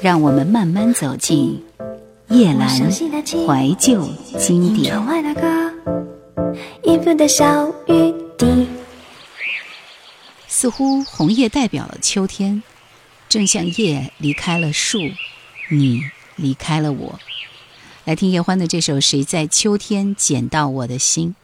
让我们慢慢走进叶阑怀旧经典。似乎红叶代表了秋天，正像叶离开了树，你离开了我。来听叶欢的这首《谁在秋天捡到我的心》。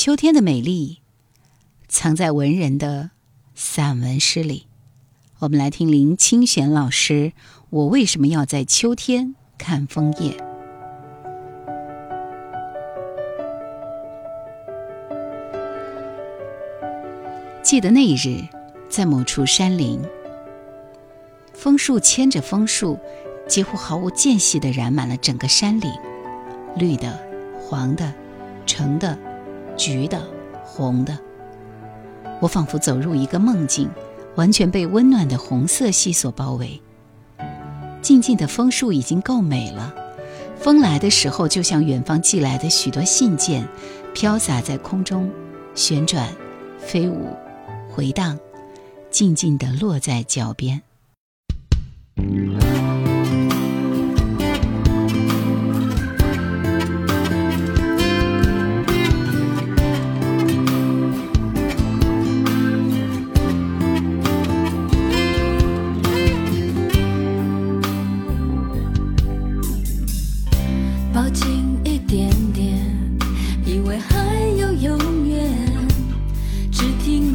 秋天的美丽，藏在文人的散文诗里。我们来听林清玄老师《我为什么要在秋天看枫叶》。记得那一日，在某处山林，枫树牵着枫树，几乎毫无间隙地染满了整个山岭，绿的、黄的、橙的、橘的、红的。我仿佛走入一个梦境，完全被温暖的红色系所包围。静静的枫树已经够美了，风来的时候，就像远方寄来的许多信件，飘洒在空中，旋转、飞舞。回荡，静静地落在脚边。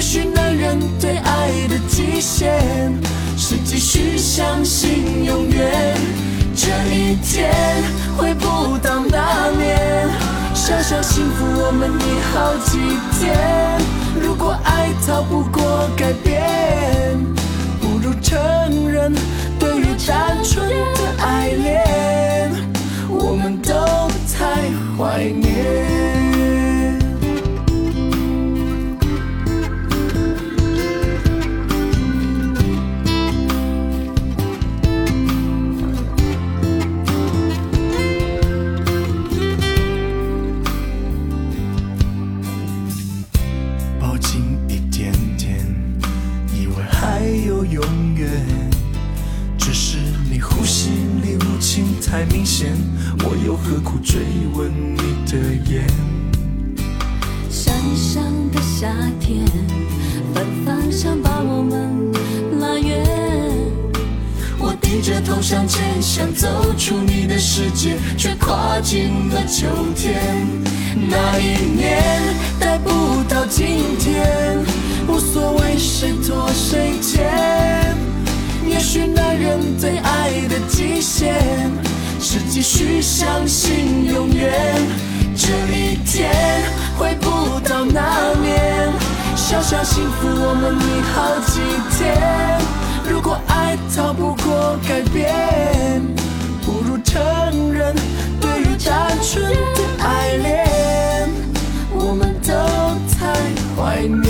也许男人对爱的极限，是继续相信永远。这一天回不到那年，小小幸福我们已好几天。如果爱逃不过改变，不如承认，对于单纯的。爱恋，我们都太怀念。太明显，我又何苦追问你的眼？山上的夏天，反方向把我们拉远。我低着头向前，想走出你的世界，却跨进了秋天。那一年待不到今天，无所谓谁拖谁欠。也许男人对爱的极限。是继续相信永远，这一天回不到那年。小小幸福我们已好几天。如果爱逃不过改变，不如承认，对于单纯的爱恋，我们都太怀念。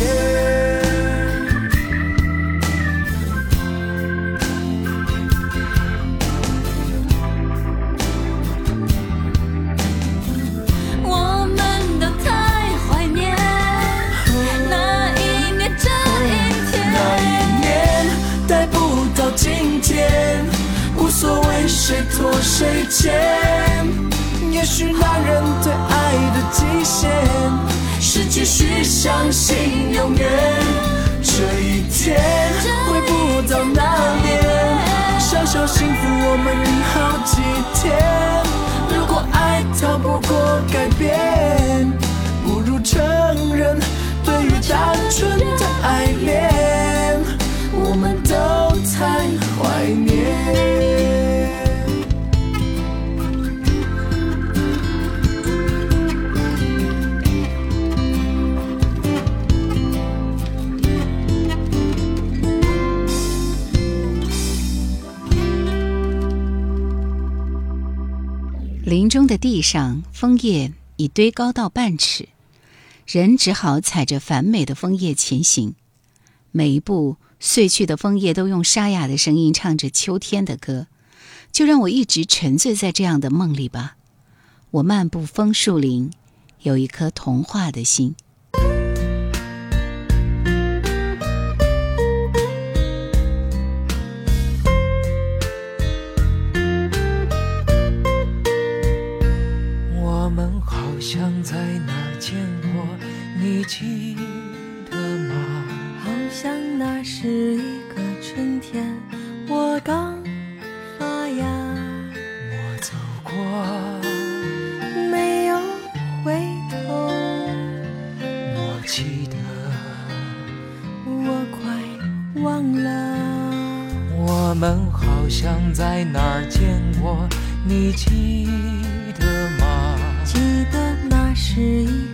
谁拖谁欠？也许男人对爱的极限，是继续相信永远。这一天回不到那年，小小幸福我们好几天。如果爱逃不过改变，不如承认，对于单纯的爱恋，上，枫叶已堆高到半尺，人只好踩着繁美的枫叶前行。每一步碎去的枫叶都用沙哑的声音唱着秋天的歌，就让我一直沉醉在这样的梦里吧。我漫步枫树林，有一颗童话的心。们好像在哪儿见过，你记得吗？好像那是一个春天，我刚发芽。我走过，没有回头。我记得，我快忘了。我们好像在哪儿见过，你记是一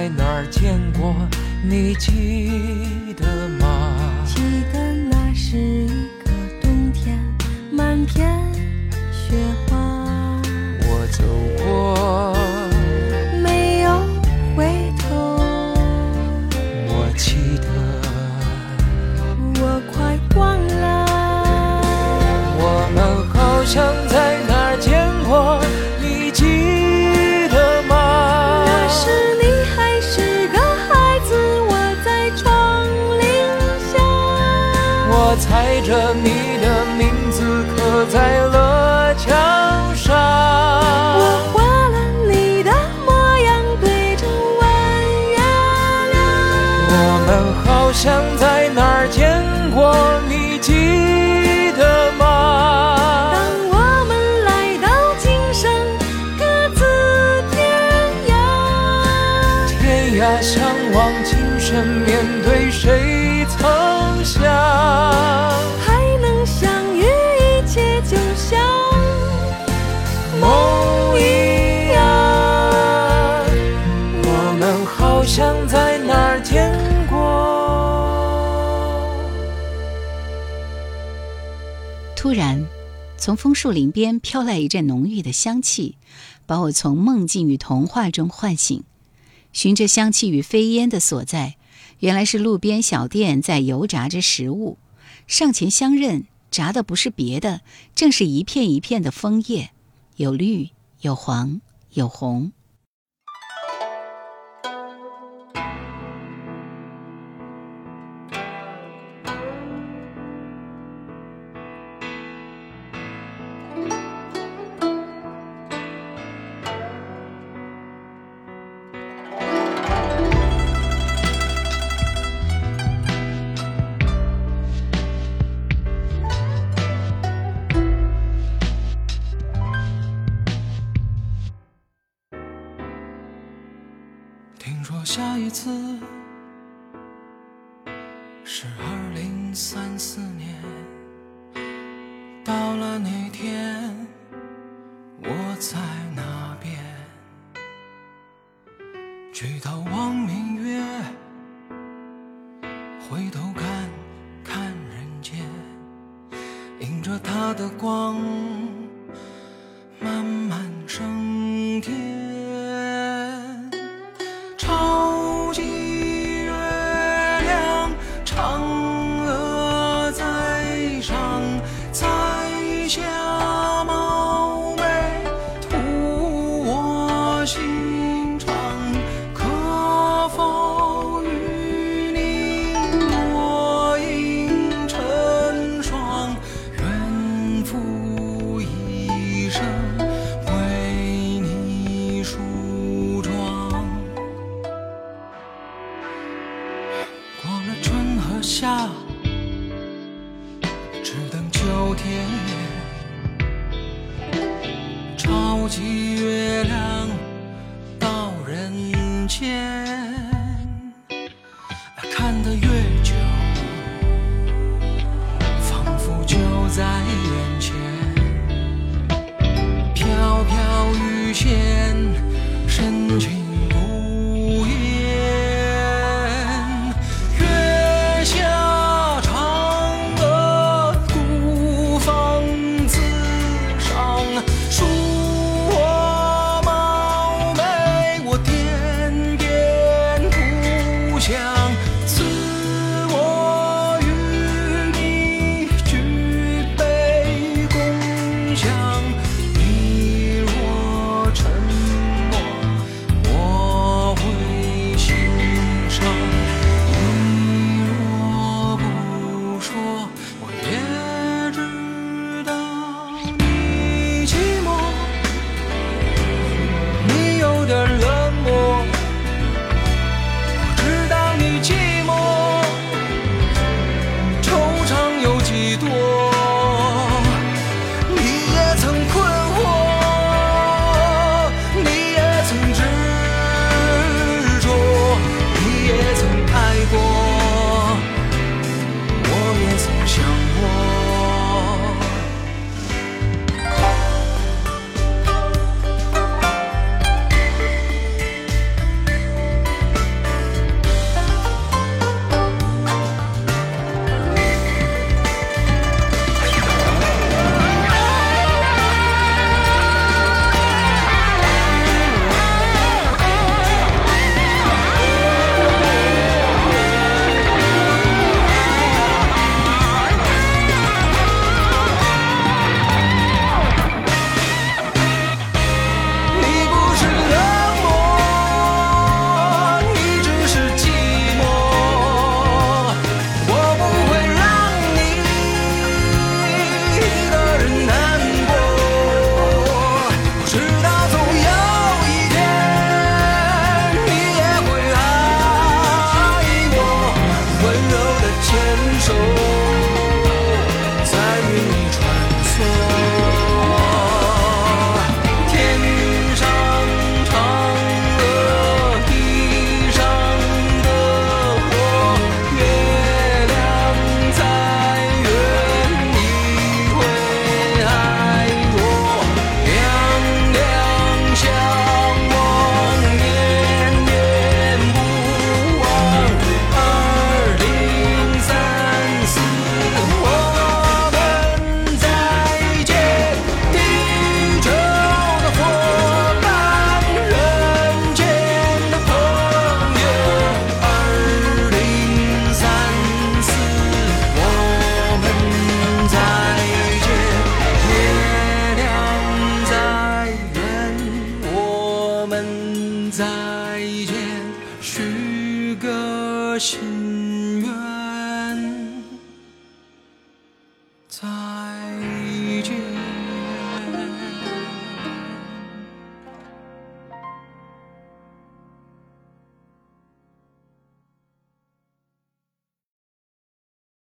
在哪儿见过，你记得吗？着你。从枫树林边飘来一阵浓郁的香气，把我从梦境与童话中唤醒。循着香气与飞烟的所在，原来是路边小店在油炸着食物。上前相认，炸的不是别的，正是一片一片的枫叶，有绿，有黄，有红。是二零三四年，到了那天天。